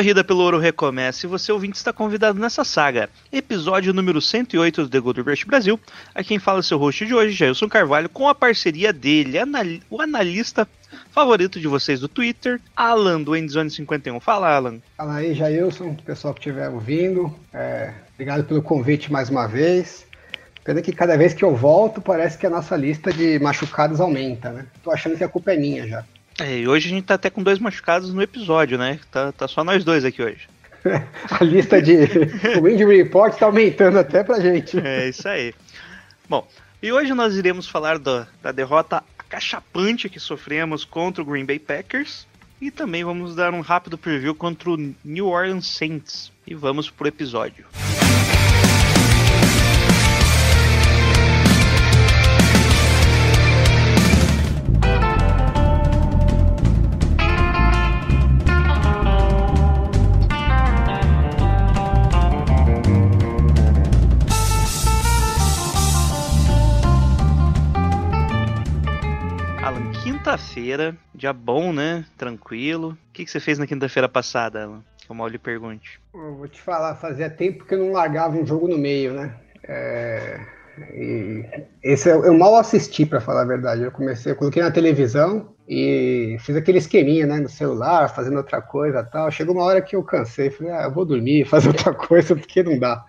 Corrida pelo ouro recomeça e você ouvinte está convidado nessa saga. Episódio número 108 do The Gold Rush Brasil. A quem fala é seu host de hoje, Jailson Carvalho, com a parceria dele, anali- o analista favorito de vocês do Twitter, Alan do Endzone 51. Fala, Alan. Fala aí, Jailson, pessoal que estiver ouvindo. É, obrigado pelo convite mais uma vez. Pena que cada vez que eu volto, parece que a nossa lista de machucados aumenta, né? Tô achando que a culpa é minha já. É, e hoje a gente tá até com dois machucados no episódio, né? Tá, tá só nós dois aqui hoje. A lista de. o Injury Report tá aumentando até pra gente. É isso aí. Bom, e hoje nós iremos falar da, da derrota acachapante que sofremos contra o Green Bay Packers. E também vamos dar um rápido preview contra o New Orleans Saints. E vamos pro episódio. Alan, quinta-feira, dia bom, né? Tranquilo. O que, que você fez na quinta-feira passada, Alan? Que eu mal lhe pergunte. Eu vou te falar, fazia tempo que eu não largava um jogo no meio, né? É, e esse eu, eu mal assisti, pra falar a verdade. Eu comecei, eu coloquei na televisão e fiz aquele esqueminha, né, no celular, fazendo outra coisa tal. Chegou uma hora que eu cansei, falei, ah, eu vou dormir, fazer outra coisa, porque não dá.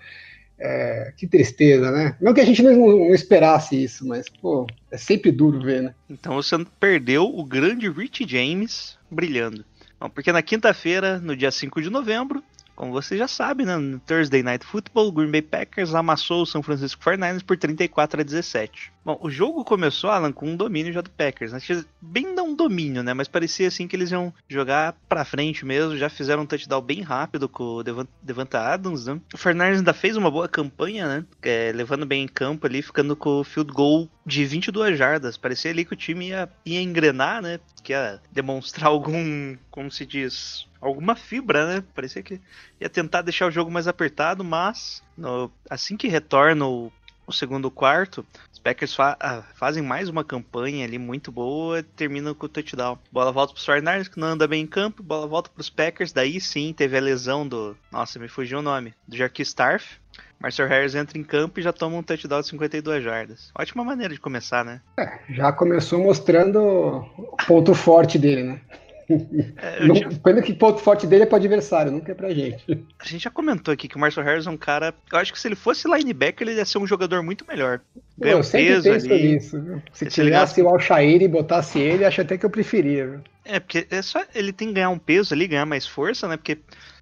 É, que tristeza, né? Não que a gente não, não esperasse isso, mas, pô, é sempre duro ver, né? Então você perdeu o grande Rich James brilhando. Bom, porque na quinta-feira, no dia 5 de novembro, como você já sabe, né, no Thursday Night Football, o Green Bay Packers amassou o São Francisco 49ers por 34 a 17. Bom, o jogo começou, Alan, com um domínio já do Packers. Né? Bem não um domínio, né? Mas parecia assim que eles iam jogar pra frente mesmo. Já fizeram um touchdown bem rápido com o Devan- Devonta Adams, né? O 49ers ainda fez uma boa campanha, né? É, levando bem em campo ali, ficando com o field goal de 22 jardas. Parecia ali que o time ia, ia engrenar, né? Que ia demonstrar algum, como se diz, alguma fibra, né? Parecia que ia tentar deixar o jogo mais apertado, mas no- assim que retorna o, o segundo quarto, os Packers fa- ah, fazem mais uma campanha ali muito boa, terminam com o touchdown. Bola volta para os 49ers, que não anda bem em campo, bola volta para os Packers, daí sim teve a lesão do, nossa, me fugiu o nome, do Jarquis Starf. Marcel Harris entra em campo e já toma um touchdown de 52 jardas. Ótima maneira de começar, né? É, já começou mostrando o ponto forte dele, né? É, Não, tinha- pena que ponto forte dele é pro adversário, nunca é pra gente. A gente já comentou aqui que o Marcel Harris é um cara. Eu acho que se ele fosse linebacker, ele ia ser um jogador muito melhor. Ganha eu um sempre peso penso ali. nisso. Viu? Se Se ligasse- tirasse o Alshair e botasse ele, acho até que eu preferia. Viu? É, porque é só ele tem que ganhar um peso ali, ganhar mais força, né? Porque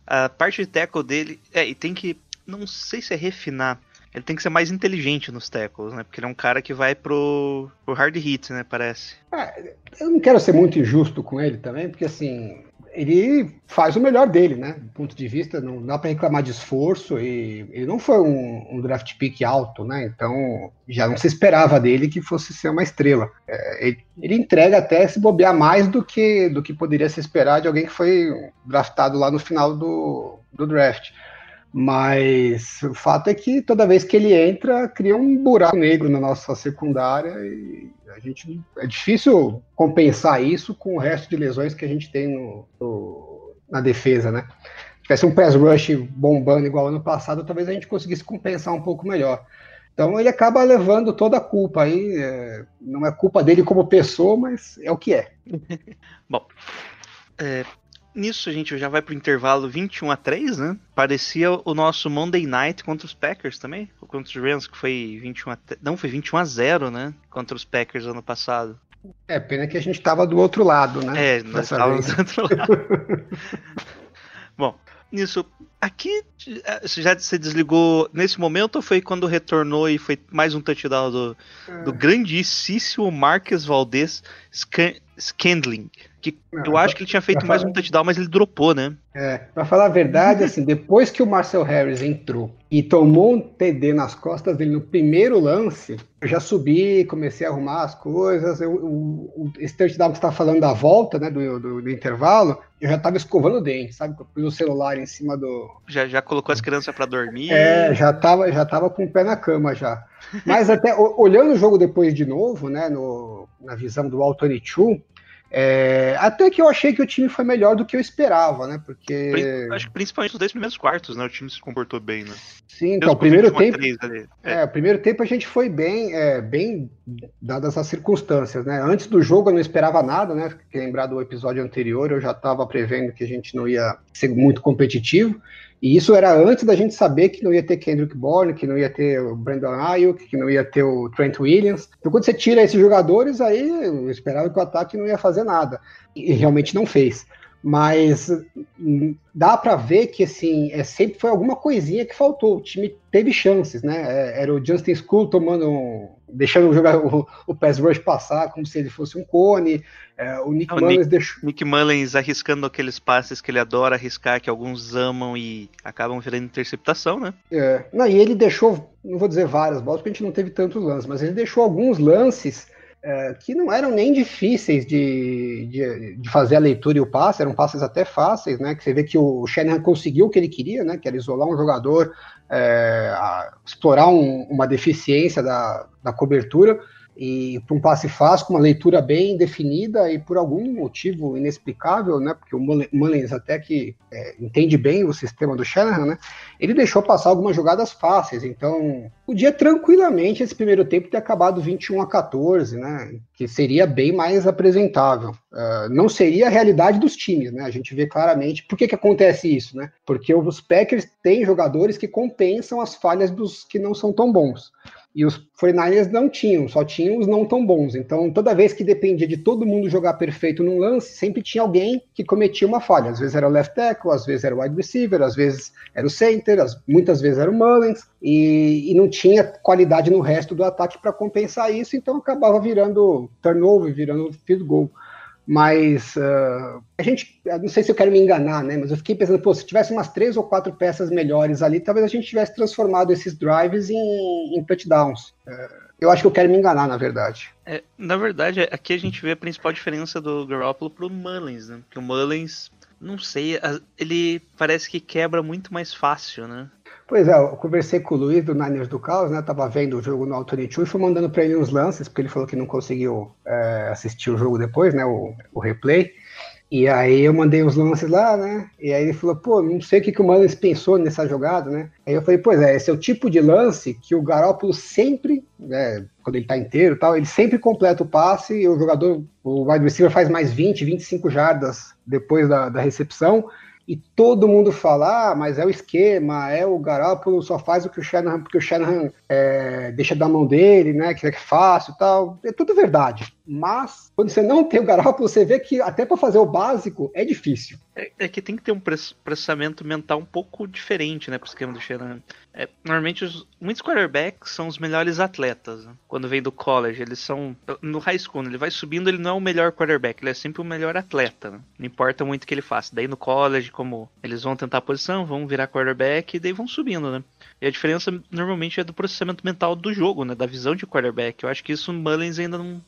a parte de tackle dele. É, e tem que. Não sei se é refinar. Ele tem que ser mais inteligente nos tackles, né? Porque ele é um cara que vai pro, pro hard hit, né? Parece. É, eu não quero ser muito injusto com ele também, porque assim, ele faz o melhor dele, né? Do ponto de vista, não dá pra reclamar de esforço e ele não foi um, um draft pick alto, né? Então já não se esperava dele que fosse ser uma estrela. É, ele, ele entrega até se bobear mais do que, do que poderia se esperar de alguém que foi draftado lá no final do, do draft. Mas o fato é que toda vez que ele entra, cria um buraco negro na nossa secundária e a gente é difícil compensar isso com o resto de lesões que a gente tem no, no- na defesa, né? Se tivesse um pass rush bombando igual ano passado, talvez a gente conseguisse compensar um pouco melhor. Então ele acaba levando toda a culpa aí. é, não é culpa dele como pessoa, mas é o que é. Bom. é, nisso a gente já vai pro intervalo 21 a 3, né? Parecia o nosso Monday Night contra os Packers também. Ou contra os Rams, que foi 21 a... te- Não, foi 21 a 0, né? Contra os Packers ano passado. É pena que a gente estava do outro lado, né? É, nós estávamos do outro lado. Bom, nisso, aqui eh, você já se desligou nesse momento ou foi quando retornou e foi mais um touchdown do, É. do grandíssimo Marques Valdez Scan- Scandling? Que Não, eu acho que ele tinha feito mais falar- um touchdown, mas ele dropou, né? É, pra falar a verdade, assim, depois que o Marcel Harris entrou e tomou um TD nas costas dele no primeiro lance, eu já subi, comecei a arrumar as coisas. Eu, o- o- esse touchdown que você tá falando da volta, né, do, do, do intervalo, eu já tava escovando o dente, sabe? Eu pus o celular em cima do, Já, já colocou as crianças pra dormir. é, já tava, já tava com o pé na cama já. Mas até olhando o jogo depois de novo, né, no, na visão do All 22, é, até que eu achei que o time foi melhor do que eu esperava, né? Porque Acho que principalmente nos dois primeiros quartos, né? O time se comportou bem, né? sim, então o primeiro 21 a tempo, 3 ali. É. é, o primeiro tempo a gente foi bem, é, bem dadas as circunstâncias, né? Antes do jogo eu não esperava nada, né? Lembrar do episódio anterior, eu já estava prevendo que a gente não ia ser muito competitivo. E isso era antes da gente saber que não ia ter Kendrick Bourne, que não ia ter o Brandon Ayuk, que não ia ter o Trent Williams. Então quando você tira esses jogadores, aí eu esperava que o ataque não ia fazer nada. E realmente não fez. Mas hum, dá para ver que assim, é, sempre foi alguma coisinha que faltou. O time teve chances, né? É, era o Justin School tomando, deixando o, jogar, o, o pass rush passar como se ele fosse um cone. É, o Nick Ah, o Mullins deixou. Nick Mullins arriscando aqueles passes que ele adora arriscar, que alguns amam e acabam virando interceptação, né? É, não, e ele deixou, não vou dizer várias bolas, porque a gente não teve tantos lances, mas ele deixou alguns lances é, que não eram nem difíceis de, de, de fazer a leitura e o passe, eram passes até fáceis, né? Que você vê que o Shanahan conseguiu o que ele queria, né? Que era isolar um jogador, é, explorar um- uma deficiência da, da cobertura e para um passe fácil, com uma leitura bem definida e por algum motivo inexplicável, né? Porque o Mull- Mullins até que é, entende bem o sistema do Shanahan, né? ele deixou passar algumas jogadas fáceis, então podia tranquilamente esse primeiro tempo ter acabado 21 a 14, né? Que seria bem mais apresentável. Uh, não seria a realidade dos times, né? A gente vê claramente por que, que acontece isso, né? Porque os Packers têm jogadores que compensam as falhas dos que não são tão bons. E os 49ers não tinham, só tinham os não tão bons. Então, toda vez que dependia de todo mundo jogar perfeito num lance, sempre tinha alguém que cometia uma falha. Às vezes era o left tackle, às vezes era o wide receiver, às vezes era o center, as- muitas vezes era o Mullins, e, e não tinha qualidade no resto do ataque para compensar isso, então acabava virando turnover, virando field goal. Mas ah, a gente, não sei se eu quero me enganar, né? Mas eu fiquei pensando, pô, se tivesse umas três ou quatro peças melhores ali, talvez a gente tivesse transformado esses drives em, em touchdowns. Eh, eu acho que eu quero me enganar, na verdade. É, na verdade, aqui a gente vê a principal diferença do Garoppolo pro Mullins, né? Porque o Mullins, não sei, ele parece que quebra muito mais fácil, né? Pois é, eu conversei com o Luiz do Niners do Caos, né? Tava vendo o jogo no Altitude e fui mandando para ele uns lances, porque ele falou que não conseguiu é, assistir o jogo depois, né? O, o replay. E aí eu mandei os lances lá, né? E aí ele falou, pô, não sei o que, que o Mullins pensou nessa jogada, né? Aí eu falei, pois é, esse é o tipo de lance que o Garópolo sempre, né, quando ele tá inteiro tal, ele sempre completa o passe e o jogador, o wide receiver faz mais 20, 25 jardas depois da, da recepção e todo mundo fala, ah, mas é o esquema, é o Garoppolo, só faz o que o Shanahan, porque o Shanahan é, deixa da mão dele, né, que é fácil tal. É tudo verdade. Mas, quando você não tem o Garoppolo, você vê que até para fazer o básico é difícil. É, é que tem que ter um processamento mental um pouco diferente, né, pro esquema do Shanahan. É, normalmente, os, muitos quarterbacks são os melhores atletas, né? Quando vem do college, eles são... No high school, né, ele vai subindo, ele não é o melhor quarterback, ele é sempre o melhor atleta, né? Não importa muito o que ele faça. Daí no college, como eles vão tentar a posição, vão virar quarterback e daí vão subindo, né? E a diferença, normalmente, é do processamento mental do jogo, né? Da visão de quarterback. Eu acho que isso o Mullins ainda não...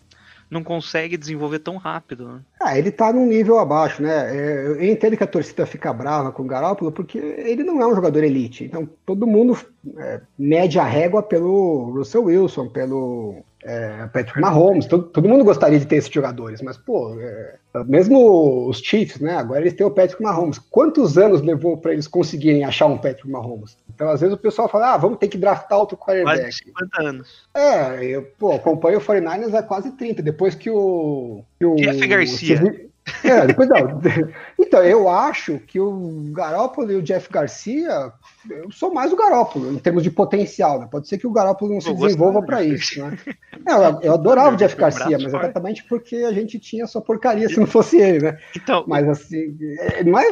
Não consegue desenvolver tão rápido, né? Ah, ele tá num nível abaixo, né? É, Eu entendo que a torcida fica brava com o Garoppolo porque ele não é um jogador elite. Então todo mundo é, mede a régua pelo Russell Wilson, pelo é, Patrick Mahomes. Todo, todo mundo gostaria de ter esses jogadores, mas pô, é, mesmo os Chiefs, né? Agora eles têm o Patrick Mahomes. Quantos anos levou para eles conseguirem achar um Patrick Mahomes? Então às vezes o pessoal fala, ah, vamos ter que draftar outro quarterback. Quase 50 anos. É, eu pô, acompanho o 49ers há quase 30, depois que o. Que o Jeff Garcia. o- É, depois não. Então, eu acho que o Garópolo e o Jeff Garcia, eu sou mais o Garópolo, em termos de potencial, né? Pode ser que o Garópolo não se desenvolva para isso, né? Eu, eu adorava o Jeff Garcia, mas exatamente porque a gente tinha só porcaria se não fosse ele, né? Então, Mas assim, é, não é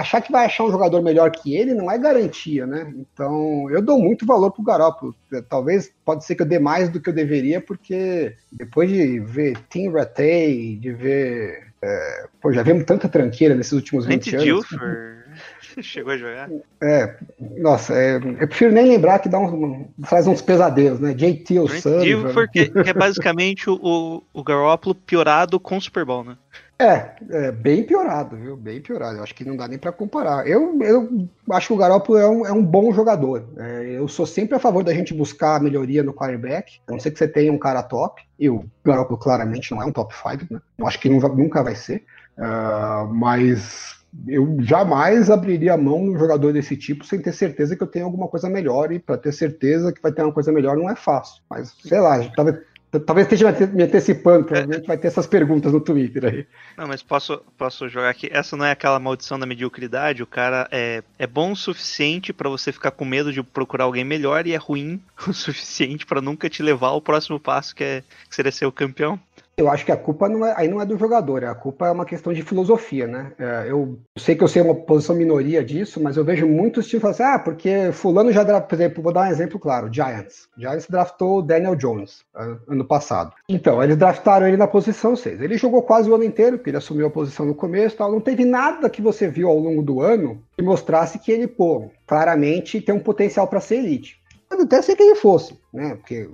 achar que vai achar um jogador melhor que ele não é garantia, né? Então, eu dou muito valor pro Garoppolo. Talvez pode ser que eu dê mais do que eu deveria, porque depois de ver Tim Rattay, de ver É, pô, já vimos tanta tranqueira nesses últimos 20 Andy anos. Dilfer chegou a jogar. É, nossa, é, eu prefiro nem lembrar que dá um, faz uns pesadelos, né? JT O'Sullivan. Dilfer, que, que é basicamente o, o Garoppolo piorado com o Super Bowl, né? É, é, bem piorado, viu? Bem piorado. Eu acho que não dá nem para comparar. Eu, eu acho que o Garoppolo é um, é um bom jogador. É, eu sou sempre a favor da gente buscar melhoria no quarterback. A não ser que você tenha um cara top. E o Garoppolo claramente não é um top 5, né? Eu acho que nunca, vai ser. Uh, mas eu jamais abriria a mão num jogador desse tipo sem ter certeza que eu tenho alguma coisa melhor. E para ter certeza que vai ter uma coisa melhor não é fácil. Mas, sei lá, talvez Talvez esteja me antecipando, provavelmente vai ter essas perguntas no Twitter aí. Não, mas posso, posso jogar aqui. Essa não é aquela maldição da mediocridade. O cara é, é bom o suficiente para você ficar com medo de procurar alguém melhor e é ruim o suficiente para nunca te levar ao próximo passo, que, é, que seria ser o campeão. Eu acho que a culpa não é, aí não é do jogador, a culpa é uma questão de filosofia, né? É, eu sei que eu sei uma posição minoria disso, mas eu vejo muitos times assim, ah, porque fulano já, por exemplo, vou dar um exemplo claro, Giants. Giants draftou Daniel Jones ano passado. Então, eles draftaram ele na posição 6. Ele jogou quase o ano inteiro, porque ele assumiu a posição no começo tal. Não teve nada que você viu ao longo do ano que mostrasse que ele, pô, claramente tem um potencial para ser elite. Até ser que ele fosse, né? Porque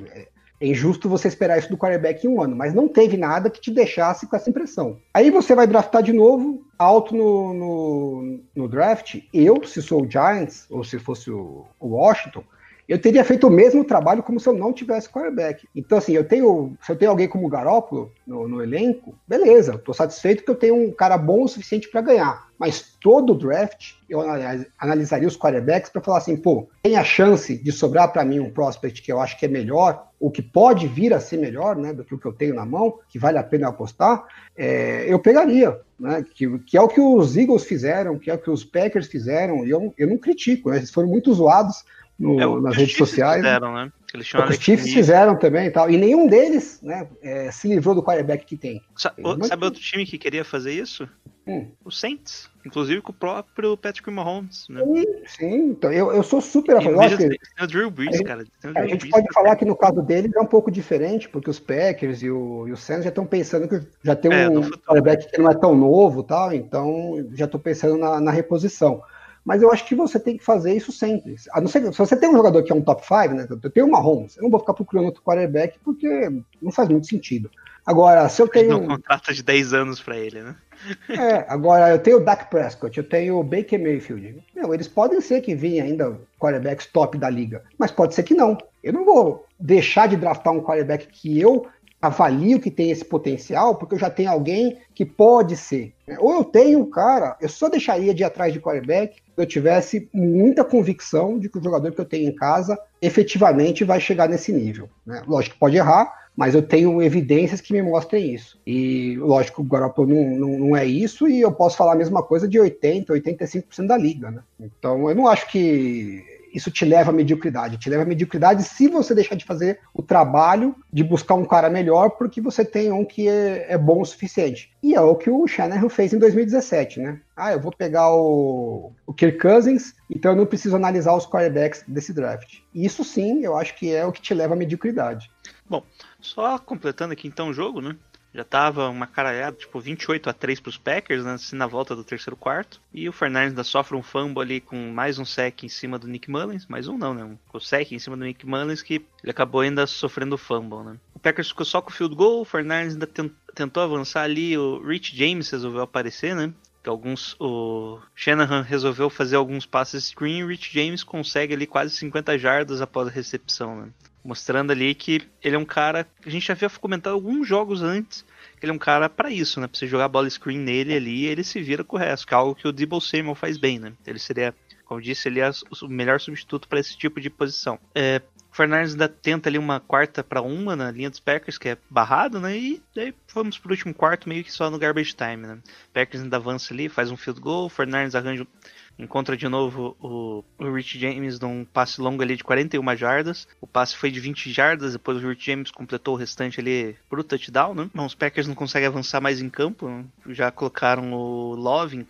é, injusto você esperar isso do quarterback em um ano, mas não teve nada que te deixasse com essa impressão. Aí você vai draftar de novo, alto no, no, no draft. Eu, se sou o Giants, ou se fosse o, o Washington, eu teria feito o mesmo trabalho como se eu não tivesse quarterback. Então, assim, eu tenho. Se eu tenho alguém como o Garópolo no, no elenco, beleza, estou satisfeito que eu tenho um cara bom o suficiente para ganhar. Mas todo draft, eu analisaria os quarterbacks para falar assim, pô, tem a chance de sobrar para mim um prospect que eu acho que é melhor, ou que pode vir a ser melhor, né, do que o que eu tenho na mão, que vale a pena apostar, é, eu pegaria, né, que, que, é o que os Eagles fizeram, que é o que os Packers fizeram, e eu, eu não critico, né, eles foram muito zoados no, é, nas redes sociais. Fizeram, né? Eles é os Chiefs fizeram também e tal. E nenhum deles né, é, se livrou do quarterback que tem. Sa sabe outro time que queria fazer isso? Hum. O Saints. Inclusive com o próprio Patrick Mahomes. Né? Sim, sim. Então, eu, eu sou super a favor. Tem o Drew Brees, a cara. Drew a gente Brees, pode falar que no caso deles é um pouco diferente, porque os Packers e o, e o Saints já estão pensando que já tem é, um quarterback que não é tão novo tal, então já estou pensando na, na reposição. Mas eu acho que você tem que fazer isso sempre. A não ser se você tem um jogador que é um top 5, né? Eu tenho uma Mahomes, eu não vou ficar procurando outro quarterback porque não faz muito sentido. Agora, se eu tenho. um contrato de 10 anos para ele, né? É, agora eu tenho o Dak Prescott, eu tenho o Baker Mayfield. Meu, eles podem ser que venham ainda quarterbacks top da liga, mas pode ser que não. Eu não vou deixar de draftar um quarterback que eu avalio que tem esse potencial, porque eu já tenho alguém que pode ser. Ou eu tenho um cara, eu só deixaria de ir atrás de quarterback se eu tivesse muita convicção de que o jogador que eu tenho em casa efetivamente vai chegar nesse nível. Né? Lógico que pode errar, mas eu tenho evidências que me mostrem isso. E lógico, o Garoppolo não, não, não, é isso, e eu posso falar a mesma coisa de 80%, 85% da liga. Né? Então eu não acho que isso te leva à mediocridade. Te leva à mediocridade se você deixar de fazer o trabalho de buscar um cara melhor, porque você tem um que é, é bom o suficiente. E é o que o Shanahan fez em 2017, né? Ah, eu vou pegar o, o Kirk Cousins, então eu não preciso analisar os quarterbacks desse draft. Isso sim, eu acho que é o que te leva à mediocridade. Bom, só completando aqui então o jogo, né? Já tava uma caralhada, tipo 28 a 3 pros Packers, né, assim, na volta do terceiro quarto. E o Fernandes ainda sofre um fumble ali com mais um sec em cima do Nick Mullins. Mais um não, né? Um sec em cima do Nick Mullins que ele acabou ainda sofrendo fumble, né? O Packers ficou só com o field goal, o Fernandes ainda tentou avançar ali, o Rich James resolveu aparecer, né? Que alguns o Shanahan resolveu fazer alguns passes screen Rich James consegue ali quase 50 jardas após a recepção, né? Mostrando ali que ele é um cara a gente já havia comentado alguns jogos antes. Que ele é um cara para isso, né? Pra você jogar bola screen nele ali ele se vira com o resto. Que é algo que o Debo Samuel faz bem, né? Ele seria, como eu disse, ele é o melhor substituto para esse tipo de posição. É, o Fernandes ainda tenta ali uma quarta para uma na linha dos Packers, que é barrado, né? E daí vamos pro último quarto, meio que só no garbage time, né? Packers ainda avança ali, faz um field goal, Fernandes arranja encontra de novo o, o Rich James num passe longo ali de 41 jardas. O passe foi de 20 jardas, depois o Rich James completou o restante ali pro touchdown, né? Bom, os Packers não conseguem avançar mais em campo, né? já colocaram o Love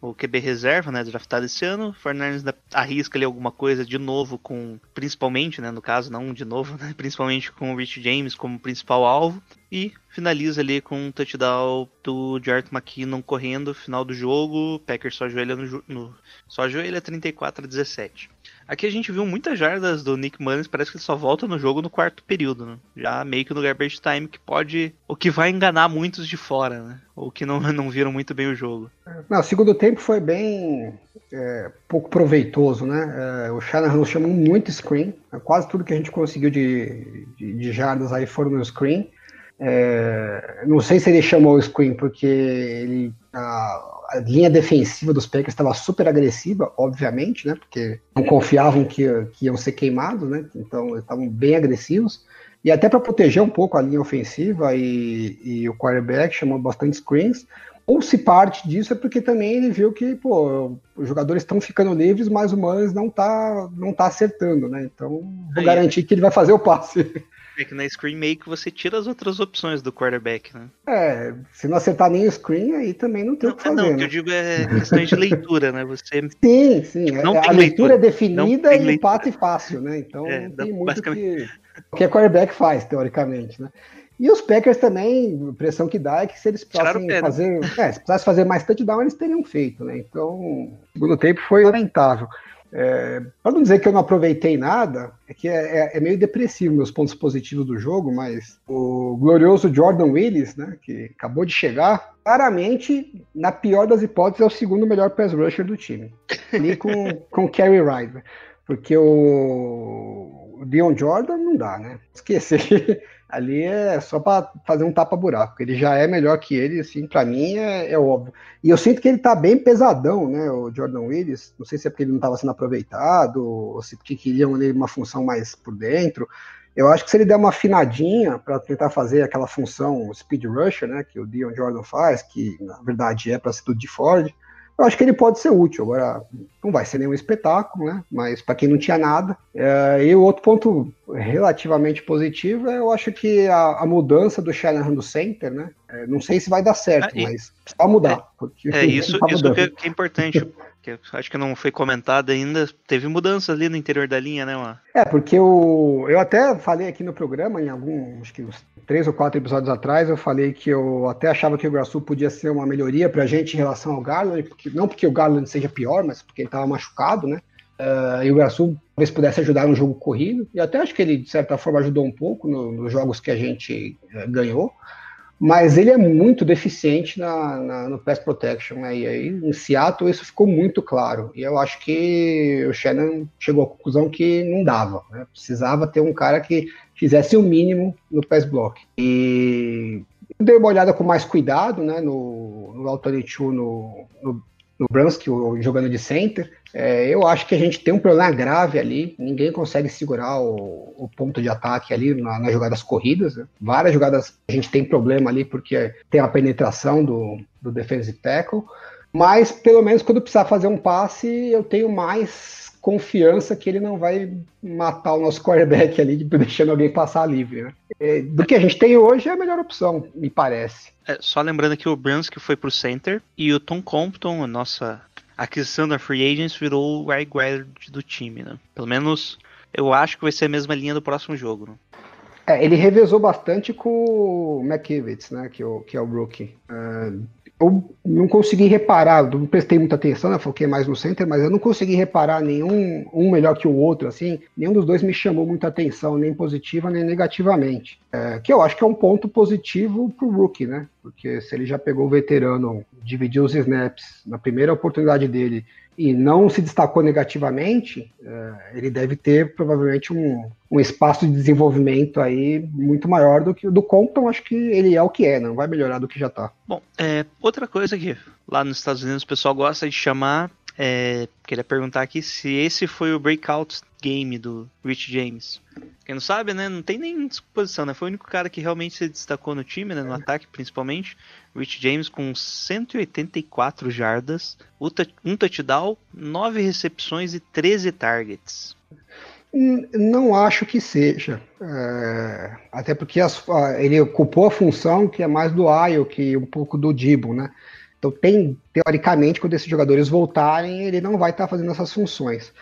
o QB reserva, né, draftado esse ano. O Fernandes arrisca ali alguma coisa de novo com, principalmente, né, no caso, não de novo, né, principalmente com o Rich James como principal alvo. E finaliza ali com um touchdown do Jart McKinnon correndo, final do jogo. Packers só ajoelha no, no só ajoelha 34 a 17. Aqui a gente viu muitas jardas do Nick Mullins, parece que ele só volta no jogo no quarto período, né? Já meio que no garbage time, que pode. O que vai enganar muitos de fora, né? Ou que não, não viram muito bem o jogo. Não, o segundo tempo foi bem é, pouco proveitoso, né? É, o Shanahan chamou muito screen, quase tudo que a gente conseguiu de, de, de jardas aí foram no screen. É, não sei se ele chamou o screen porque ele, a, a linha defensiva dos Packers estava super agressiva, obviamente, né? Porque não confiavam que, que iam ser queimados, né? Então estavam bem agressivos. E até para proteger um pouco a linha ofensiva e, e o quarterback chamou bastante screens. Ou se parte disso é porque também ele viu que pô, os jogadores estão ficando livres, mas o Manes não tá, não tá acertando, né? Então vou Aí, garantir que ele vai fazer o passe. É que na screen make você tira as outras opções do quarterback, né? É, se não acertar nem o screen, aí também não tem o que fazer. Não, o que né? eu digo é questão de leitura, né? Você... Sim, sim. Não a, a leitura é definida e empate fácil, né? Então é, não tem muito basicamente... que que a quarterback faz, teoricamente, né? E os Packers também, a impressão que dá é que se eles precisassem né? fazer, é, se precisassem fazer mais touchdown, eles teriam feito, né? Então, o segundo tempo foi lamentável. É, para não dizer que eu não aproveitei nada, é que é, é, é, meio depressivo meus pontos positivos do jogo, mas o glorioso Jordan Willis, né, que acabou de chegar, claramente, na pior das hipóteses, é o segundo melhor pass rusher do time. Ali com, com Kerry Ryder. Porque o, o Dion Jordan não dá, né? Esquecer. Ali é só para fazer um tapa-buraco. Ele já é melhor que ele, assim, para mim é, é, óbvio. E eu sinto que ele tá bem pesadão, né, o Jordan Willis. Não sei se é porque ele não estava sendo aproveitado, ou se porque queriam ele uma função mais por dentro. Eu acho que se ele der uma afinadinha para tentar fazer aquela função speed rusher, né, que o Dion Jordan faz, que na verdade é para ser de Ford, eu acho que ele pode ser útil. Agora, não vai ser nenhum espetáculo, né? Mas para quem não tinha nada. É, e o outro ponto relativamente positivo é eu acho que a, a mudança do Shanahan do center, né? É, não sei se vai dar certo, ah, e, mas só mudar. É, é isso, tá isso que, que é importante. Que acho que não foi comentado ainda, teve mudança ali no interior da linha, né, mano? É, porque eu, eu até falei aqui no programa, em algum, acho que uns três ou quatro episódios atrás, eu falei que eu até achava que o Graçu podia ser uma melhoria pra gente em relação ao Garland, porque, não porque o Garland seja pior, mas porque ele tava machucado, né? Uh, e o Graçu talvez pudesse ajudar no jogo corrido, e até acho que ele, de certa forma, ajudou um pouco no, nos jogos que a gente uh, ganhou mas ele é muito deficiente na, na, no pass protection, né? E aí em Seattle isso ficou muito claro. E eu acho que o Shannon chegou à conclusão que não dava, né? Precisava ter um cara que fizesse o mínimo no pass block. E dei uma olhada com mais cuidado, né? No, no alternate no, no, no Brunsky, jogando de center. É, eu acho que a gente tem um problema grave ali. Ninguém consegue segurar o, o ponto de ataque ali na, nas jogadas corridas. Né? Várias jogadas a gente tem problema ali porque tem a penetração do, do defensive tackle. Mas pelo menos quando precisar fazer um passe, eu tenho mais confiança que ele não vai matar o nosso quarterback ali, deixando alguém passar livre. Né? É, do que a gente tem hoje é a melhor opção, me parece. É, só lembrando que o Brunsky foi pro center e o Tom Compton, a nossa aquisição da Free Agents virou o right guard do time, né? Pelo menos eu acho que vai ser a mesma linha do próximo jogo. Né? É, ele revezou bastante com o McKivitz, né? Que, é o, que é o rookie. Uh, eu não consegui reparar, não prestei muita atenção, né, foquei mais no center, mas eu não consegui reparar nenhum um melhor que o outro, assim, nenhum dos dois me chamou muita atenção, nem positiva nem negativamente. É, que eu acho que é um ponto positivo pro rookie, né? Porque se ele já pegou o veterano, dividiu os snaps na primeira oportunidade dele e não se destacou negativamente, é, ele deve ter provavelmente um, um espaço de desenvolvimento aí muito maior do que o do Compton. Acho que ele é o que é, não vai melhorar do que já está. Bom, é, outra coisa que lá nos Estados Unidos o pessoal gosta de chamar, é, queria perguntar aqui se esse foi o breakout game do Rich James. Quem não sabe, né? Não tem nem disposição, né? Foi o único cara que realmente se destacou no time, né? No ataque, principalmente. Rich James com 184 jardas, um touchdown, 9 recepções e 13 targets. Não acho que seja. É, até porque as, ele ocupou a função que é mais do Ayo que um pouco do Dibo, né? Então tem, teoricamente, quando esses jogadores voltarem, ele não vai estar fazendo essas funções.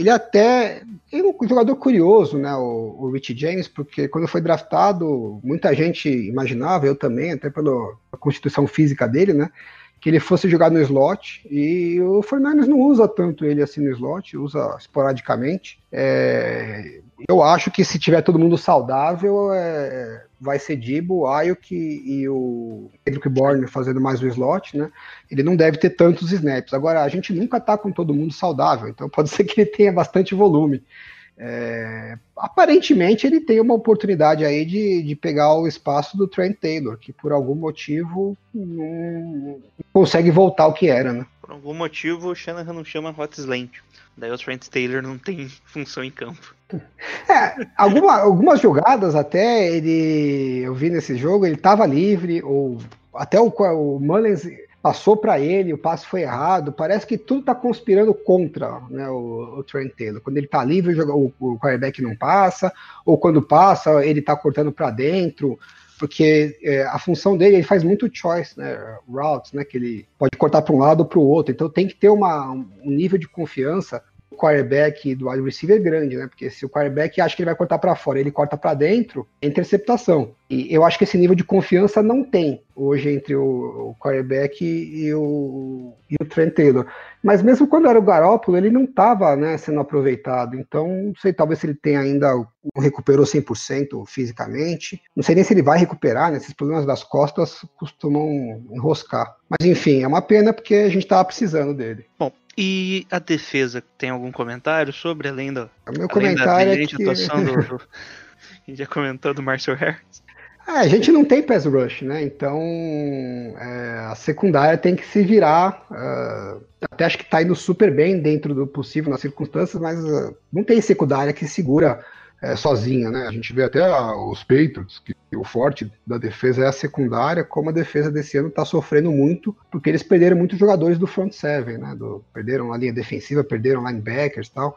Ele até é um jogador curioso, né, o, o Rich James, porque quando foi draftado, muita gente imaginava, eu também, até pela constituição física dele, né, que ele fosse jogar no slot, e o Fernandes não usa tanto ele assim no slot, usa esporadicamente. É, eu acho que se tiver todo mundo saudável, é, vai ser Dibo, Ayuk e o Kendrick Bourne fazendo mais o slot, né? Ele não deve ter tantos snaps. Agora, a gente nunca tá com todo mundo saudável, então pode ser que ele tenha bastante volume. É, aparentemente ele tem uma oportunidade aí de, de pegar o espaço do Trent Taylor, que por algum motivo não consegue voltar ao que era, né? Por algum motivo o Shanahan não chama Hot Slant. Daí o Trent Taylor não tem função em campo. É, alguma, algumas jogadas até ele. Eu vi nesse jogo, ele estava livre, ou até o, o Mullins passou para ele, o passe foi errado. Parece que tudo está conspirando contra né, o, o, Trent Taylor. Quando ele está livre, o, o quarterback não passa, ou quando passa, ele está cortando para dentro, porque é, a função dele, ele faz muito choice, né, routes, né, que ele pode cortar para um lado ou para o outro. Então tem que ter uma, um nível de confiança quarterback do wide receiver grande, né? Porque se o quarterback acha que ele vai cortar para fora, ele corta para dentro, é interceptação. E eu acho que esse nível de confiança não tem hoje entre o, o quarterback e o, e o Trent Taylor. Mas mesmo quando era o Garoppolo, ele não estava né, sendo aproveitado. Então, não sei, talvez ele tenha ainda recuperou 100% fisicamente. Não sei nem se ele vai recuperar, né? Esses problemas das costas costumam enroscar. Mas enfim, é uma pena porque a gente estava precisando dele. Bom, e a defesa, tem algum comentário sobre, além da, o meu comentário é que... atuação do, do... A gente já comentou do Marcel Harris. É, a gente não tem pass rush, né? Então é, a secundária tem que se virar. Uh, até acho que tá indo super bem dentro do possível nas circunstâncias, mas uh, não tem secundária que segura é, sozinha, né? A gente vê até os Patriots, que o forte da defesa é a secundária, como a defesa desse ano está sofrendo muito, porque eles perderam muitos jogadores do front seven, né? Do, perderam a linha defensiva, perderam linebackers e tal.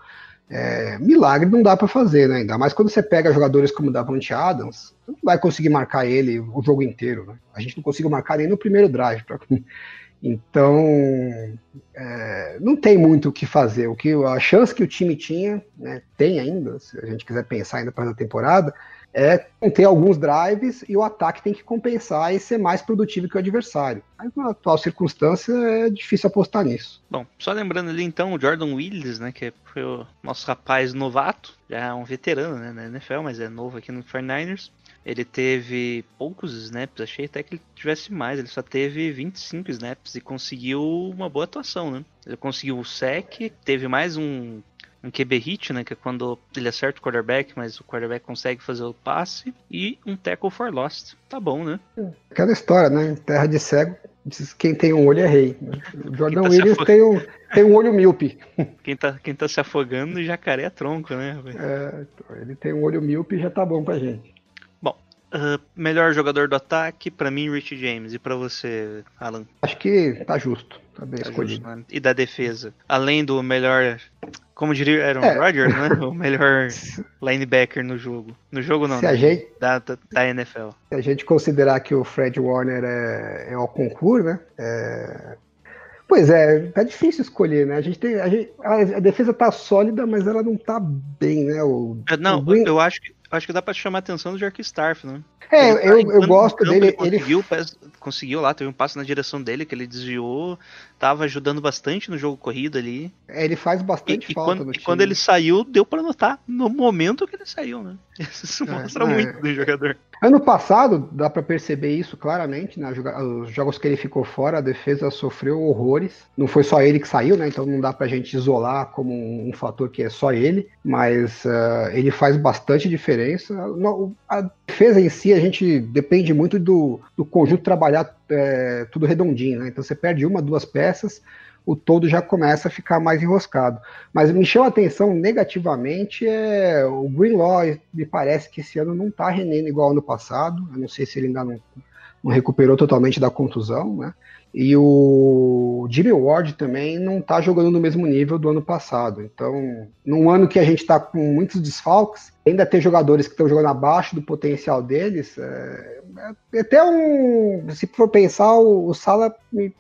É, milagre não dá para fazer, né? Ainda mais quando você pega jogadores como o Davante Adams, você não vai conseguir marcar ele o jogo inteiro, né? A gente não conseguiu marcar nem no primeiro drive. Pra... Então, é, não tem muito o que fazer. O que a chance que o time tinha, né, tem ainda, se a gente quiser pensar ainda para a temporada, é ter alguns drives e o ataque tem que compensar e ser mais produtivo que o adversário. Mas na atual circunstância é difícil apostar nisso. Bom, só lembrando ali então o Jordan Willis, né, que foi o nosso rapaz novato, já é um veterano né, na NFL, mas é novo aqui no 49ers. Ele teve poucos snaps, achei até que ele tivesse mais, ele só teve 25 snaps e conseguiu uma boa atuação, né? Ele conseguiu o sec, teve mais um, um QB hit, né? Que é quando ele acerta o quarterback, mas o quarterback consegue fazer o passe, e um tackle for lost. Tá bom, né? Aquela história, né? Terra de cego, diz quem tem um olho é rei. O Jordan tá Williams tem um, tem um olho míope. Quem tá, quem tá se afogando, jacaré é tronco, né? É, ele tem um olho míope e já tá bom pra gente. Uh, melhor jogador do ataque, para mim, Rich James. E para você, Alan? Acho que tá justo. Tá bem tá escolhido. Justo, né? E da defesa? Além do melhor. Como diria Aaron é. Rodgers, né? O melhor linebacker no jogo. No jogo não, Se né? gente, da, da, NFL. Se a gente considerar que o Fred Warner é, é o concurso, né? É... Pois é, tá difícil escolher, né? A gente tem. A, gente, a, defesa tá sólida, mas ela não tá bem, né? O, não, o Green... eu acho que acho que dá pra chamar a atenção do Jerk Starf, né? É, tá eu, eu gosto dele. Ele conseguiu, ele conseguiu lá, teve um passo na direção dele que ele desviou, tava ajudando bastante no jogo corrido ali. É, ele faz bastante e, falta e quando, e quando ele saiu, deu para notar no momento que ele saiu, né? Isso mostra é, muito é. do jogador. Ano passado, dá para perceber isso claramente, né? Os jogos que ele ficou fora, a defesa sofreu horrores. Não foi só ele que saiu, né? Então não dá pra gente isolar como um, fator que é só ele, mas uh, ele faz bastante diferença. A defesa em si, a gente depende muito do, do conjunto trabalhar é, tudo redondinho, né? Então você perde uma, duas peças, o todo já começa a ficar mais enroscado. Mas me chama a atenção negativamente é o Greenlaw, me parece que esse ano não está rendendo igual ano passado. Eu não sei se ele ainda não, não recuperou totalmente da contusão, né? E o Jimmy Ward também não está jogando no mesmo nível do ano passado. Então, num ano que a gente está com muitos desfalques, ainda ter jogadores que estão jogando abaixo do potencial deles, é, é até um. Se for pensar, o, o Sala me-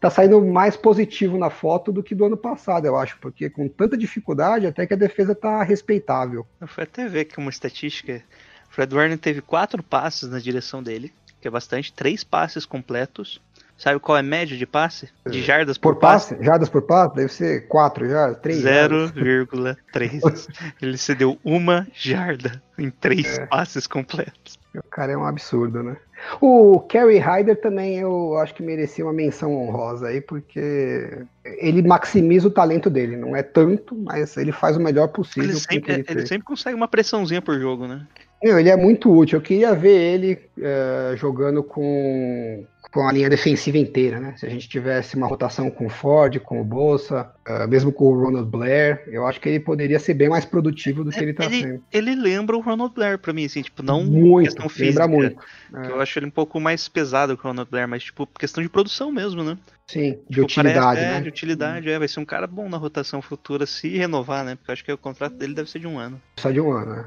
tá saindo mais positivo na foto do que do ano passado, eu acho, porque com tanta dificuldade, até que a defesa tá respeitável. Eu fui até ver aqui uma estatística. Fred Warner teve quatro passes na direção dele, que é bastante, três passes completos. Sabe qual é a média de passe? De jardas por, Por passe, jardas por passe, deve ser 4 jardas, 3 jardas. 0,3. Ele cedeu uma jarda em três É. passes completos. O cara é um absurdo, né? O Kerry Hyder também eu acho que merecia uma menção honrosa aí, porque ele maximiza o talento dele. Não é tanto, mas ele faz o melhor possível. Ele sempre, ele ele tem. sempre consegue uma pressãozinha por jogo, né? Meu, ele é muito útil. Eu queria ver ele eh, jogando com, com a linha defensiva inteira, né? Se a gente tivesse uma rotação com o Ford, com o Bolsa, eh, mesmo com o Ronald Blair, eu acho que ele poderia ser bem mais produtivo do que ele tá ele, sendo. ele lembra o Ronald Blair pra mim, assim, tipo, não muito, questão física. lembra muito. que Eu acho ele um pouco mais pesado que o Ronald Blair, mas tipo, questão de produção mesmo, né? Sim, de Tipo, utilidade, parece- é, né? de utilidade, é. Vai ser um cara bom na rotação futura se renovar, né? Porque eu acho que o contrato dele deve ser de um ano. Só de um ano, né?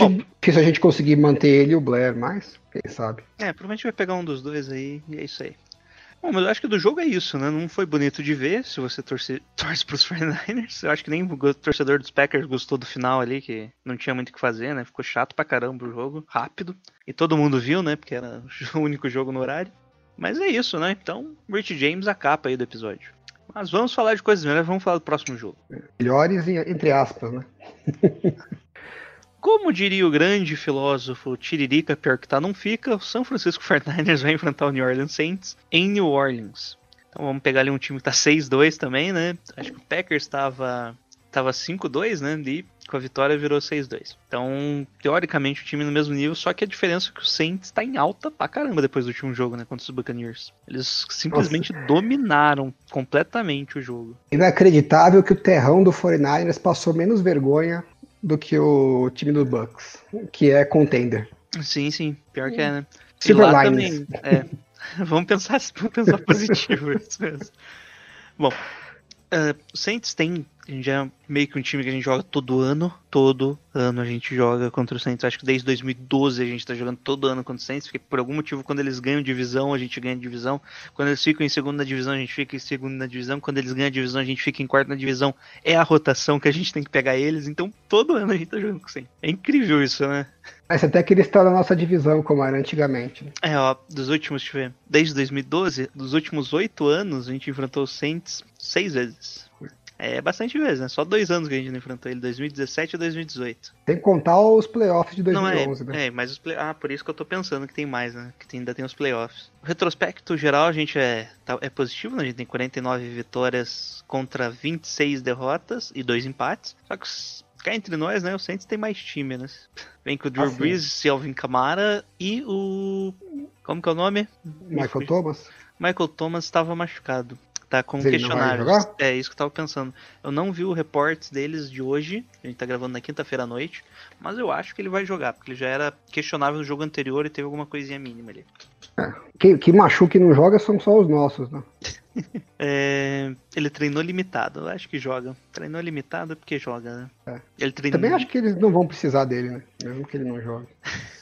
Bom. Difícil a gente conseguir manter ele e o Blair, mas quem sabe. É, provavelmente vai pegar um dos dois aí e é isso aí. Bom, mas eu acho que do jogo é isso, né? Não foi bonito de ver se você torce, torce pros 49ers. Eu acho que nem o torcedor dos Packers gostou do final ali, que não tinha muito o que fazer, né? Ficou chato pra caramba o jogo, rápido. E todo mundo viu, né? Porque era o único jogo no horário. Mas é isso, né? Então, Rich James a capa aí do episódio. Mas vamos falar de coisas melhores, vamos falar do próximo jogo. Melhores, entre aspas, né? Como diria o grande filósofo Tiririca, pior que tá, não fica, o São Francisco 49ers vai enfrentar o New Orleans Saints em New Orleans. Então vamos pegar ali um time que tá 6-2 também, né? Acho que o Packers tava, tava 5-2, né? E com a vitória virou 6-2. Então, teoricamente, o time no mesmo nível, só que a diferença é que o Saints tá em alta pra caramba depois do último jogo, né? Contra os Buccaneers. Eles simplesmente dominaram completamente o jogo. Inacreditável que o terrão do 49ers passou menos vergonha do que o time do Bucks, que é contender. Sim, sim. Pior que é, né? E Silver lá também. É. vamos pensar, vamos pensar positivo, isso mesmo. Bom, eh, o Saints tem. A gente é meio que um time que a gente joga todo ano. Todo ano a gente joga contra o Saints. Acho que desde 2012 a gente tá jogando todo ano contra o Saints. Porque por algum motivo, quando eles ganham divisão, a gente ganha divisão. Quando eles ficam em segundo na divisão, a gente fica em segundo na divisão. Quando eles ganham divisão, a gente fica em quarto na divisão. É a rotação que a gente tem que pegar eles. Então todo ano a gente tá jogando com o Saints. É incrível isso, né? Mas até que eles estão na nossa divisão, como era antigamente. né? É, ó, dos últimos, deixa eu ver, desde 2012, dos últimos oito anos, a gente enfrentou o Saints seis vezes. É bastante vezes, né? Só dois anos que a gente não enfrentou ele, 2017 e 2018. Sem contar os playoffs de não, 2011, é, né? é, mas os play... Ah, por isso que eu tô pensando que tem mais, né? Que tem- ainda tem os playoffs. O retrospecto geral, a gente é, tá- é positivo, né? A gente tem 49 vitórias contra 26 derrotas e dois empates. Só que cá entre nós, né? O Saints tem mais time, né? Vem com o Drew Ah, sim. Brees, Alvin Kamara e o... Como que é o nome? Michael Thomas. Michael Thomas estava machucado. Tá com Mas questionários. jogar? É isso que eu tava pensando. Eu não vi o reporte deles de hoje. A gente tá gravando na quinta-feira à noite. Mas eu acho que ele vai jogar, porque ele já era questionável no jogo anterior e teve alguma coisinha mínima ali. Que, que machuca e não joga são só os nossos, né? É, ele treinou limitado. Eu acho que joga. Treinou limitado porque joga, né? É. Ele treinou. Também acho que eles não vão precisar dele, né? Mesmo que ele não jogue.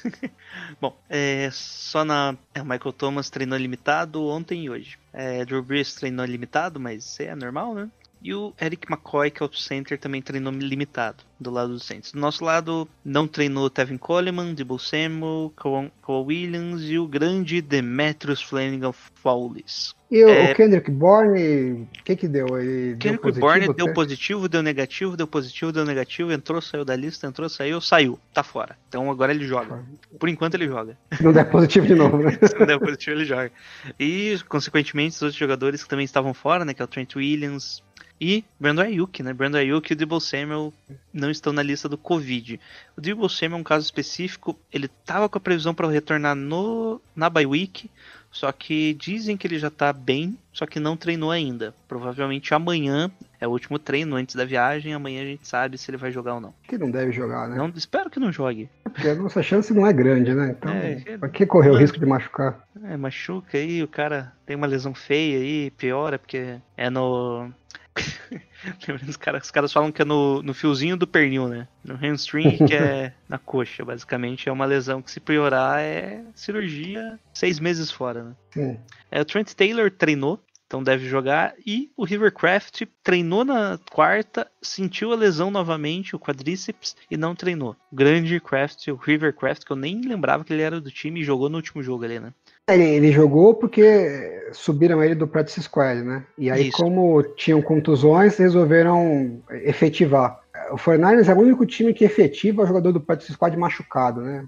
Bom, é, só na. É, o Michael Thomas treinou limitado ontem e hoje. É, Drew Brees treinou limitado, mas é normal, né? E o Eric McCoy, que é o center, também treinou limitado do lado do Saints. Do nosso lado, não treinou Tevin Coleman, Debo Samuel, Cole Williams e o grande Demetrius Flanagan Fowlis. E o- É. o Kendrick Bourne, o que que deu? Ele deu Kendrick positivo Bourne até? deu positivo, deu negativo, deu positivo, deu negativo, entrou, saiu da lista, entrou, saiu, saiu, tá fora. Então agora ele joga. Por enquanto ele joga. Não der positivo de novo, né? Se não der positivo, ele joga. E, consequentemente, os outros jogadores que também estavam fora, né? Que é o Trent Williams e Brandon Ayuk, né? Brandon Ayuk e o Debo Samuel não estão na lista do Covid. O Debo Samuel é um caso específico. Ele tava com a previsão para retornar no, na bye week, só que dizem que ele já tá bem, só que não treinou ainda. Provavelmente amanhã é o último treino antes da viagem. Amanhã a gente sabe se ele vai jogar ou não. Que não deve jogar, né? não espero que não jogue. Porque a nossa chance não é grande, né? Então, É, pra que correr o risco de machucar? É, machuca aí, o cara tem uma lesão feia aí, piora, porque é no. Lembrando, os caras, os caras falam que é no, no fiozinho do pernil, né? No hamstring, que é na coxa, basicamente. É uma lesão que, se piorar, é cirurgia seis meses fora, né? Sim. É, o Trent Taylor treinou, então deve jogar. E o Rivercraft treinou na quarta, sentiu a lesão novamente, o quadríceps, e não treinou. Grande Craft, o Rivercraft, que eu nem lembrava que ele era do time e jogou no último jogo ali, né? Ele, ele jogou porque subiram ele do practice squad, né? E aí, Isso. como tinham contusões, resolveram efetivar. O 49ers é o único time que efetiva jogador do practice squad machucado, né?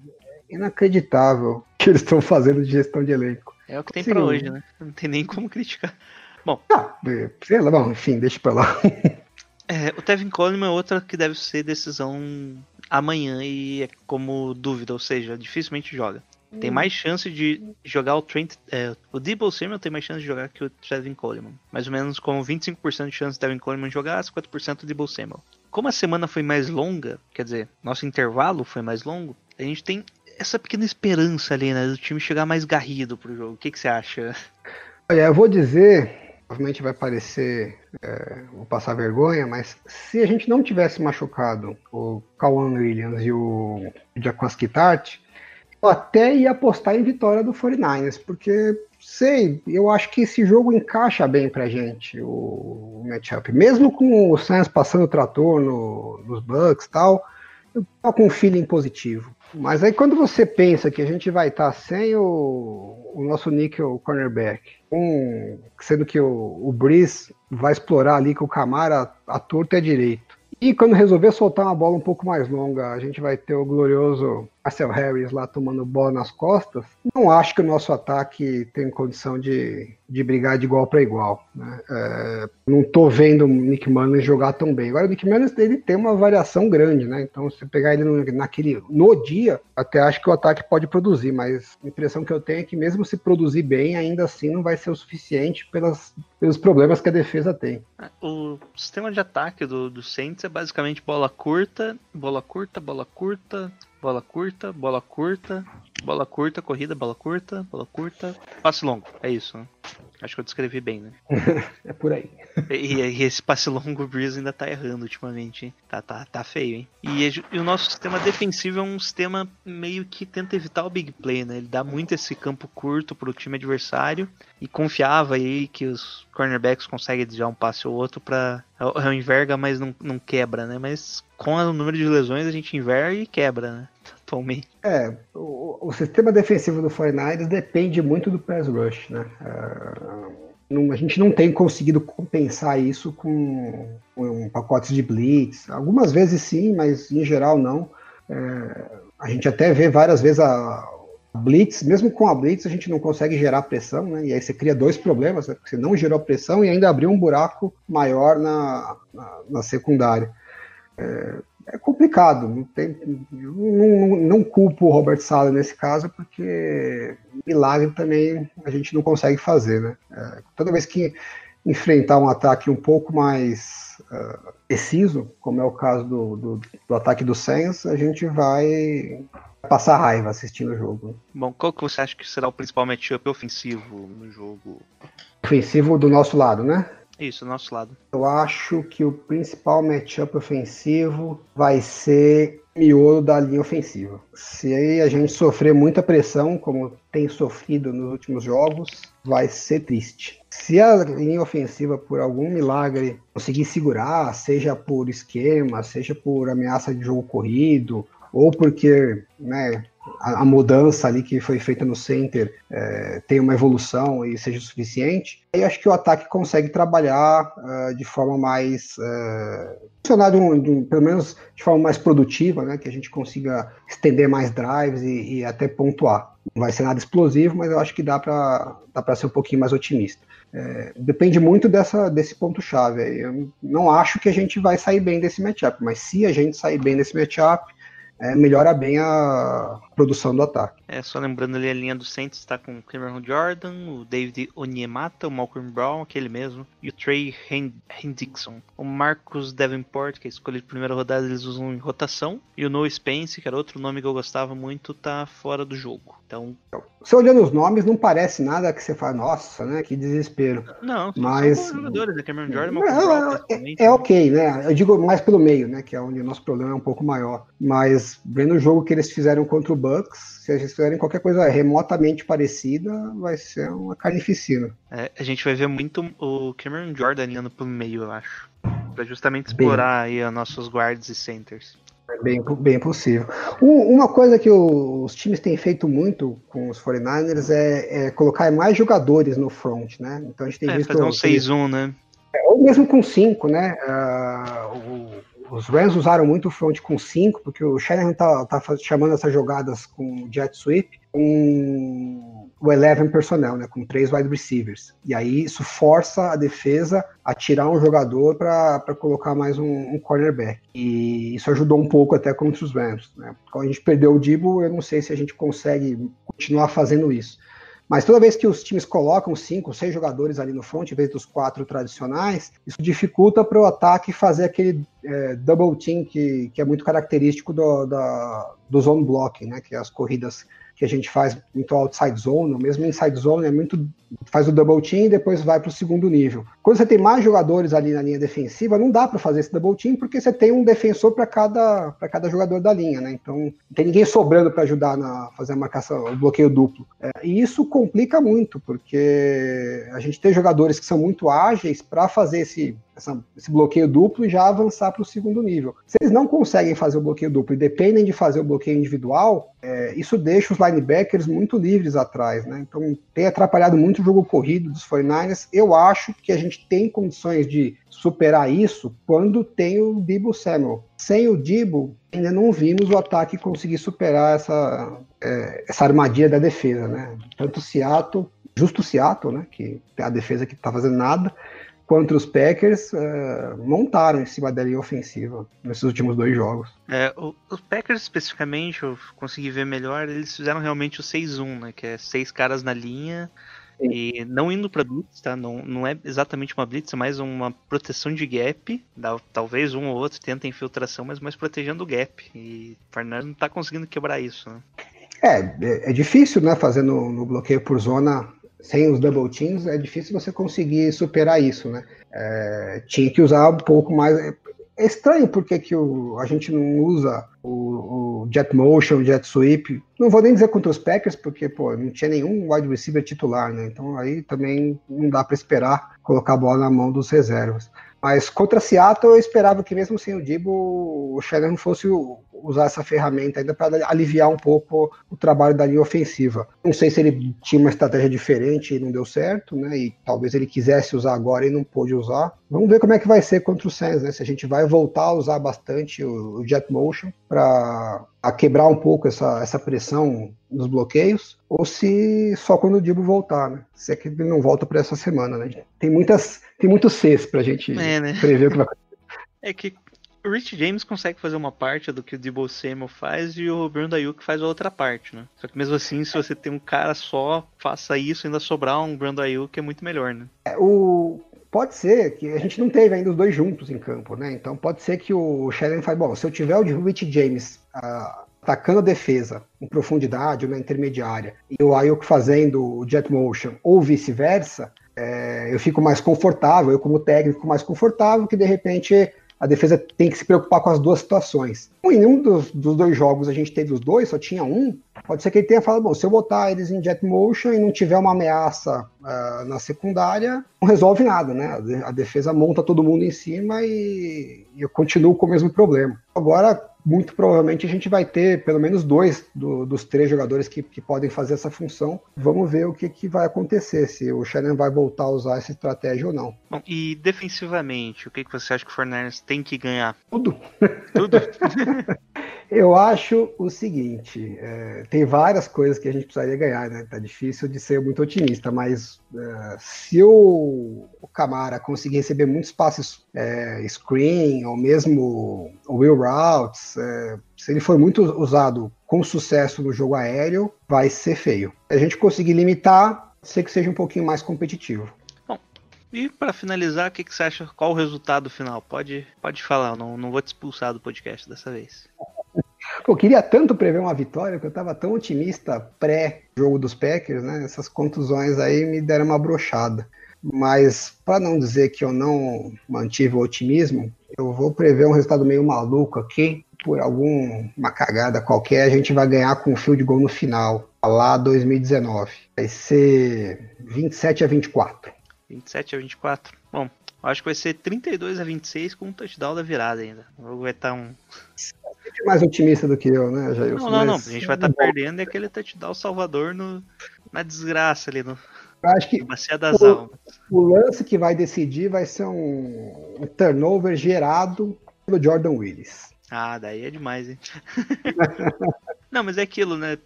Inacreditável o que eles estão fazendo de gestão de elenco. É o que tem pra hoje, né? Não tem nem como criticar. Ah, é, sei lá, bom, enfim, deixa pra lá. É, o Tevin Coleman é outra que deve ser decisão amanhã e é como dúvida, ou seja, dificilmente joga. Tem mais chance de jogar o Trent. É, o Debo Samuel tem mais chance de jogar que o Tevin Coleman. Mais ou menos com 25% de chance de Tevin Coleman jogar, 50% o Debo Samuel. Como a semana foi mais longa, quer dizer, nosso intervalo foi mais longo, a gente tem essa pequena esperança ali, né? Do time chegar mais garrido pro jogo. O que, que você acha? Olha, eu vou dizer, provavelmente vai parecer, é, vou passar vergonha, mas se a gente não tivesse machucado o Kawan Williams e o Jaquaski Tart, eu até ia apostar em vitória do 49ers, porque, sei, eu acho que esse jogo encaixa bem pra gente, o, matchup. Mesmo com o Sainz passando o trator no- nos Bucks e tal, eu tô com um feeling positivo. Mas aí quando você pensa que a gente vai estar sem o, o nosso níquel cornerback, um, sendo que o, o Breeze vai explorar ali com o Camara a a direito. E quando resolver soltar uma bola um pouco mais longa, a gente vai ter o glorioso Marcel Harris lá tomando bola nas costas. Não acho que o nosso ataque tem condição de, de brigar de igual para igual. né? É, não tô vendo o Nick Mullins jogar tão bem. Agora o Nick Mullins ele tem uma variação grande, né? Então se pegar ele no, naquele no dia, até acho que o ataque pode produzir, mas a impressão que eu tenho é que mesmo se produzir bem, ainda assim não vai ser o suficiente pelas, pelos problemas que a defesa tem. O sistema de ataque do, do Saints é basicamente bola curta, bola curta, bola curta, bola curta, bola curta, bola curta, corrida, bola curta, bola curta, passe longo. É isso, né? Acho que eu descrevi bem, né? É por aí. E, e esse passe longo o Breeze ainda tá errando ultimamente, hein? Tá, tá, tá feio, hein? E, e o nosso sistema defensivo é um sistema meio que tenta evitar o big play, né? Ele dá muito esse campo curto pro time adversário e confiava aí que os cornerbacks conseguem desviar um passe ou outro o enverga, mas não, não quebra, né? Mas com o número de lesões a gente enverga e quebra, né? Atualmente. É, o, o sistema defensivo do 49ers depende muito do pass rush, né? Ah, não- a gente não tem conseguido compensar isso com, com pacotes de blitz. Algumas vezes sim, mas em geral não. É, a gente até vê várias vezes a blitz, mesmo com a blitz, a gente não consegue gerar pressão, né? E aí você cria dois problemas, né? Você não gerou pressão e ainda abriu um buraco maior na, na, na secundária é complicado. Não, tem, não, não culpo o Robert Sala nesse caso, porque milagre também a gente não consegue fazer. Né? É, toda vez que enfrentar um ataque um pouco mais uh, preciso, como é o caso do, do, do ataque do Saints, a gente vai passar raiva assistindo o jogo. Bom, qual que você acha que será o principal matchup ofensivo no jogo? Ofensivo do nosso lado, né? Isso, nosso lado. Eu acho que o principal matchup ofensivo vai ser miolo da linha ofensiva. Se a gente sofrer muita pressão, como tem sofrido nos últimos jogos, vai ser triste. Se a linha ofensiva, por algum milagre, conseguir segurar, seja por esquema, seja por ameaça de jogo corrido, ou porque né, a, a, mudança ali que foi feita no center é, tem uma evolução e seja suficiente, aí acho que o ataque consegue trabalhar uh, de forma mais uh, funcionar de um, de um, pelo menos de forma mais produtiva, né, que a gente consiga estender mais drives e, e até pontuar. Não vai ser nada explosivo, mas eu acho que dá para dá ser um pouquinho mais otimista. É, depende muito dessa, desse ponto-chave. Eu não acho que a gente vai sair bem desse matchup, mas se a gente sair bem desse matchup, é, melhora bem a produção do ataque. É, só lembrando ali a linha do Saints está com o Cameron Jordan, o David Onyemata, o Malcolm Brown, aquele mesmo, e o Trey Hendrickson. O Marcus Davenport, que é escolhido de primeira rodada, eles usam em rotação, e o Noah Spence, que era outro nome que eu gostava muito, tá fora do jogo. Então, Você olhando os nomes, não parece nada que você fala, nossa, né? Que desespero. não, Mas- são jogadores, né? Cameron Jordan, Não, é, principalmente, é ok, né? Eu digo mais pelo meio, né? Que é onde o nosso problema é um pouco maior. Mas vendo o jogo que eles fizeram contra o Bucks, se eles fizerem qualquer coisa remotamente parecida, vai ser uma carnificina. É, a gente vai ver muito o Cameron Jordan indo pro meio, eu acho. Pra justamente explorar aí os nossos guards e centers. É bem, bem possível. Um- uma coisa que os times têm feito muito com os 49ers é, é colocar mais jogadores no front, né? Então a gente tem É, visto. fazer um que- 6-1, né? Ou mesmo com cinco, né? Ah, o- os Rams usaram muito o front com cinco, porque o Shanahan tá, tá chamando essas jogadas com jet sweep com o 11 personnel, né? Com três wide receivers. E aí isso força a defesa a tirar um jogador para colocar mais um, um cornerback. E isso ajudou um pouco até contra os Rams, né? Quando a gente perdeu o Dibo, eu não sei se a gente consegue continuar fazendo isso. Mas toda vez que os times colocam cinco, seis jogadores ali no front, em vez dos quatro tradicionais, isso dificulta para o ataque fazer aquele é, double team que, que é muito característico do, da, do zone blocking, né? Que é as corridas que a gente faz muito outside zone, ou mesmo inside zone, é muito faz o double team e depois vai para o segundo nível. Quando você tem mais jogadores ali na linha defensiva, não dá para fazer esse double team porque você tem um defensor para cada para cada jogador da linha, né? Então não tem ninguém sobrando para ajudar na fazer a marcação, o bloqueio duplo. É, e isso complica muito porque a gente tem jogadores que são muito ágeis para fazer esse essa, esse bloqueio duplo e já avançar para o segundo nível. Se eles não conseguem fazer o bloqueio duplo e dependem de fazer o bloqueio individual, é, isso deixa os linebackers muito livres atrás, né? Então tem atrapalhado muito o jogo corrido dos 49ers. Eu acho que a gente tem condições de superar isso quando tem o Debo Samuel. Sem o Debo, ainda não vimos o ataque conseguir superar essa, é, essa armadilha da defesa, né? Tanto o Seattle, justo o Seattle, né? Que é a defesa que tá fazendo nada, quanto os Packers uh, montaram em cima da linha ofensiva nesses últimos dois jogos. É, o- os Packers especificamente, eu consegui ver melhor, eles fizeram realmente o 6-1, né? Que é seis caras na linha Sim. e não indo pra blitz, tá? Não, não é exatamente uma blitz, é mais uma proteção de gap. Dá- talvez um ou outro tenta infiltração, mas mais protegendo o gap. E o Fernandes não tá conseguindo quebrar isso, né? É, é, é difícil, né? Fazer no, no bloqueio por zona sem os double teams, é difícil você conseguir superar isso, né? É, tinha que usar um pouco mais. É, estranho porque que o, a gente não usa o, o jet motion, jet sweep. Não vou nem dizer contra os Packers, porque pô, não tinha nenhum wide receiver titular, né? Então aí também não dá para esperar colocar a bola na mão dos reservas. Mas contra Seattle eu esperava que mesmo sem o Dibo, o Shannon fosse o- usar essa ferramenta ainda para aliviar um pouco o trabalho da linha ofensiva. Não sei se ele tinha uma estratégia diferente e não deu certo, né? E talvez ele quisesse usar agora e não pôde usar. Vamos ver como é que vai ser contra o Saints, né? Se a gente vai voltar a usar bastante o, o jet motion para quebrar um pouco essa, essa pressão nos bloqueios, ou se só quando o Dibo voltar, né? Se é que ele não volta para essa semana, né? Tem muitas, tem muitos Cs pra gente É, né? prever o que vai É que o Rich James consegue fazer uma parte do que o Debo Samuel faz e o Bruno Ayuk faz a outra parte, né? Só que mesmo assim, se você tem um cara só, faça isso ainda sobrar um Bruno Ayuk é muito melhor, né? É, o, pode ser que a gente não teve ainda os dois juntos em campo, né? Então pode ser que o Shannon fale, bom, se eu tiver o de Rich James ah, atacando a defesa em profundidade ou na intermediária e o Ayuk fazendo o jet motion ou vice-versa, é, eu fico mais confortável, eu como técnico mais confortável que de repente a defesa tem que se preocupar com as duas situações. Em nenhum dos, dos dois jogos a gente teve os dois, só tinha um. Pode ser que ele tenha falado, bom, se eu botar eles em jet motion e não tiver uma ameaça ah, na secundária, não resolve nada, né? A defesa monta todo mundo em cima e, e eu continuo com o mesmo problema. Agora, muito provavelmente a gente vai ter pelo menos dois do- dos três jogadores que, que podem fazer essa função. Vamos ver o que, que vai acontecer, se o Shannon vai voltar a usar essa estratégia ou não. Bom, e defensivamente, o que, que você acha que o Fernandes tem que ganhar? Tudo. Tudo? Eu acho o seguinte, é, tem várias coisas que a gente precisaria ganhar, né? Tá difícil de ser muito otimista, mas é, se o, o Camara conseguir receber muitos passes é, screen, ou mesmo Will Routes, é, se ele for muito usado com sucesso no jogo aéreo, vai ser feio. A gente conseguir limitar, sei que seja um pouquinho mais competitivo. E pra finalizar, o que, que você acha? Qual o resultado final? Pode, pode falar, não, não vou te expulsar do podcast dessa vez. Pô, queria tanto prever uma vitória que eu tava tão otimista pré-jogo dos Packers, né? Essas contusões aí me deram uma brochada. Mas, para não dizer que eu não mantive o otimismo, eu vou prever um resultado meio maluco aqui. Por alguma cagada qualquer, a gente vai ganhar com um fio de gol no final, lá 2019. Vai ser 27 a 24. 27 a 24. Bom, acho que vai ser 32 a 26 com um touchdown da virada ainda. O jogo vai estar um. É mais otimista do que eu, né, Jair? Não, não, não. A gente vai estar perdendo e aquele touchdown Salvador no, na desgraça ali no. Eu acho que Almas. o lance que vai decidir vai ser um, um turnover gerado pelo Jordan Willis. Ah, daí é demais, hein? não, mas é aquilo, né?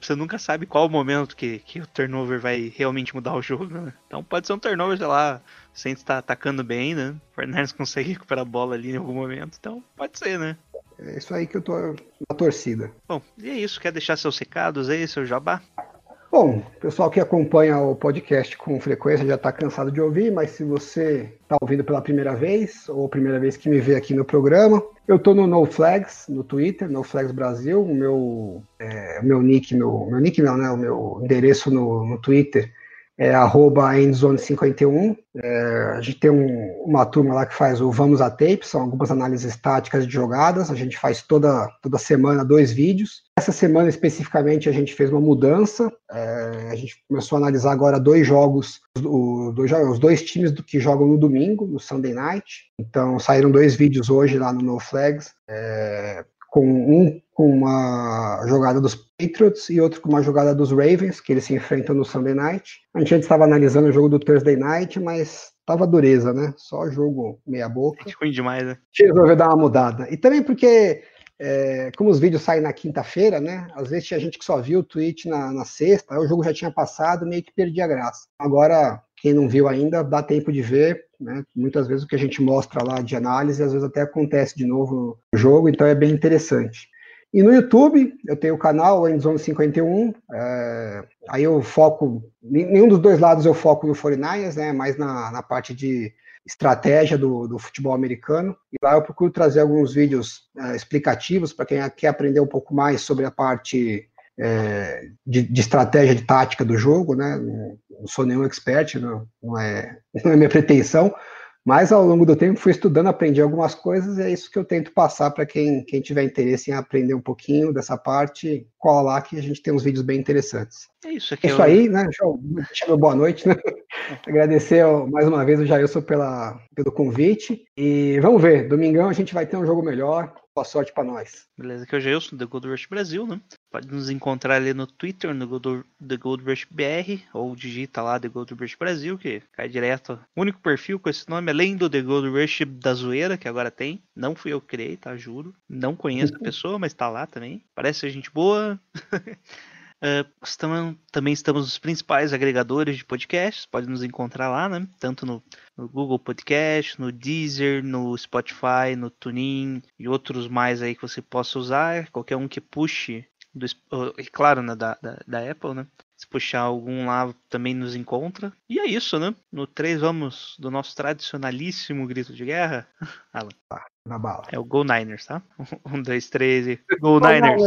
Você nunca sabe qual o momento que, que o turnover vai realmente mudar o jogo, né? Então pode ser um turnover, sei lá, o Saints tá atacando bem, né? O Fernandes consegue recuperar a bola ali em algum momento, então pode ser, né? É isso aí que eu tô na torcida. Bom, e é isso. Quer deixar seus recados aí, seu jabá? Bom, o pessoal que acompanha o podcast com frequência já está cansado de ouvir, mas se você está ouvindo pela primeira vez, ou primeira vez que me vê aqui no programa, eu estou no NoFlags, no Twitter, NoFlags Brasil, o meu, é, meu nick, meu, meu nick não, né, o meu endereço no, no Twitter é endzone51. É, a gente tem um, uma turma lá que faz o Vamos a Tape, são algumas análises táticas de jogadas. A gente faz toda, toda semana dois vídeos. Essa semana especificamente a gente fez uma mudança. É, a gente começou a analisar agora dois jogos, o, dois, os dois times do que jogam no domingo, no Sunday Night. Então saíram dois vídeos hoje lá no No Flags. É, com um com uma jogada dos Patriots e outro com uma jogada dos Ravens, que eles se enfrentam no Sunday Night. A gente estava analisando o jogo do Thursday Night, mas tava dureza, né? Só jogo meia boca. É ruim demais, né? A gente resolveu dar uma mudada. E também porque, é, como os vídeos saem na quinta-feira, né? Às vezes tinha gente que só viu o tweet na, na sexta, aí o jogo já tinha passado, meio que perdi a graça. Agora, quem não viu ainda, dá tempo de ver, né? Muitas vezes o que a gente mostra lá de análise, às vezes até acontece de novo no jogo, então é bem interessante. E no YouTube, eu tenho o canal Endzone 51, é, aí eu foco, nenhum dos dois lados eu foco no 49ers, né, mais na, na parte de estratégia do, do, futebol americano. E lá eu procuro trazer alguns vídeos é, explicativos para quem quer aprender um pouco mais sobre a parte é, de, de, estratégia de tática do jogo, né? Não, não sou nenhum expert, não, não, é, não é minha pretensão, mas ao longo do tempo fui estudando, aprendi algumas coisas e é isso que eu tento passar para quem, quem tiver interesse em aprender um pouquinho dessa parte. Cola lá que a gente tem uns vídeos bem interessantes. É isso aqui. É isso eu... aí, né? Deixa eu boa noite, né? Agradecer mais uma vez o Jailson pela, pelo convite. E vamos ver, domingão a gente vai ter um jogo melhor. Boa sorte para nós. Beleza, aqui é o Jailson, do Gold Rush Brasil, né? Pode nos encontrar ali no Twitter, no Gold, The Gold Rush BR, ou digita lá The Gold Rush Brasil, que cai direto. O único perfil com esse nome, além do The Gold Rush da zoeira, que agora tem. Não fui eu que criei, tá? Juro. Não conheço a pessoa, mas tá lá também. Parece ser gente boa. Uh, estamos, também estamos nos principais agregadores de podcasts, pode nos encontrar lá, né? Tanto no, no, Google Podcast, no Deezer, no Spotify, no TuneIn e outros mais aí que você possa usar. Qualquer um que puxe, do, e claro, né, da, da, da, Apple, né? Se puxar algum lá também nos encontra. E é isso, né? No 3 vamos do nosso tradicionalíssimo grito de guerra. Alan. Na bala. É o Go Niners, tá? Um, dois, três e. Go Niners!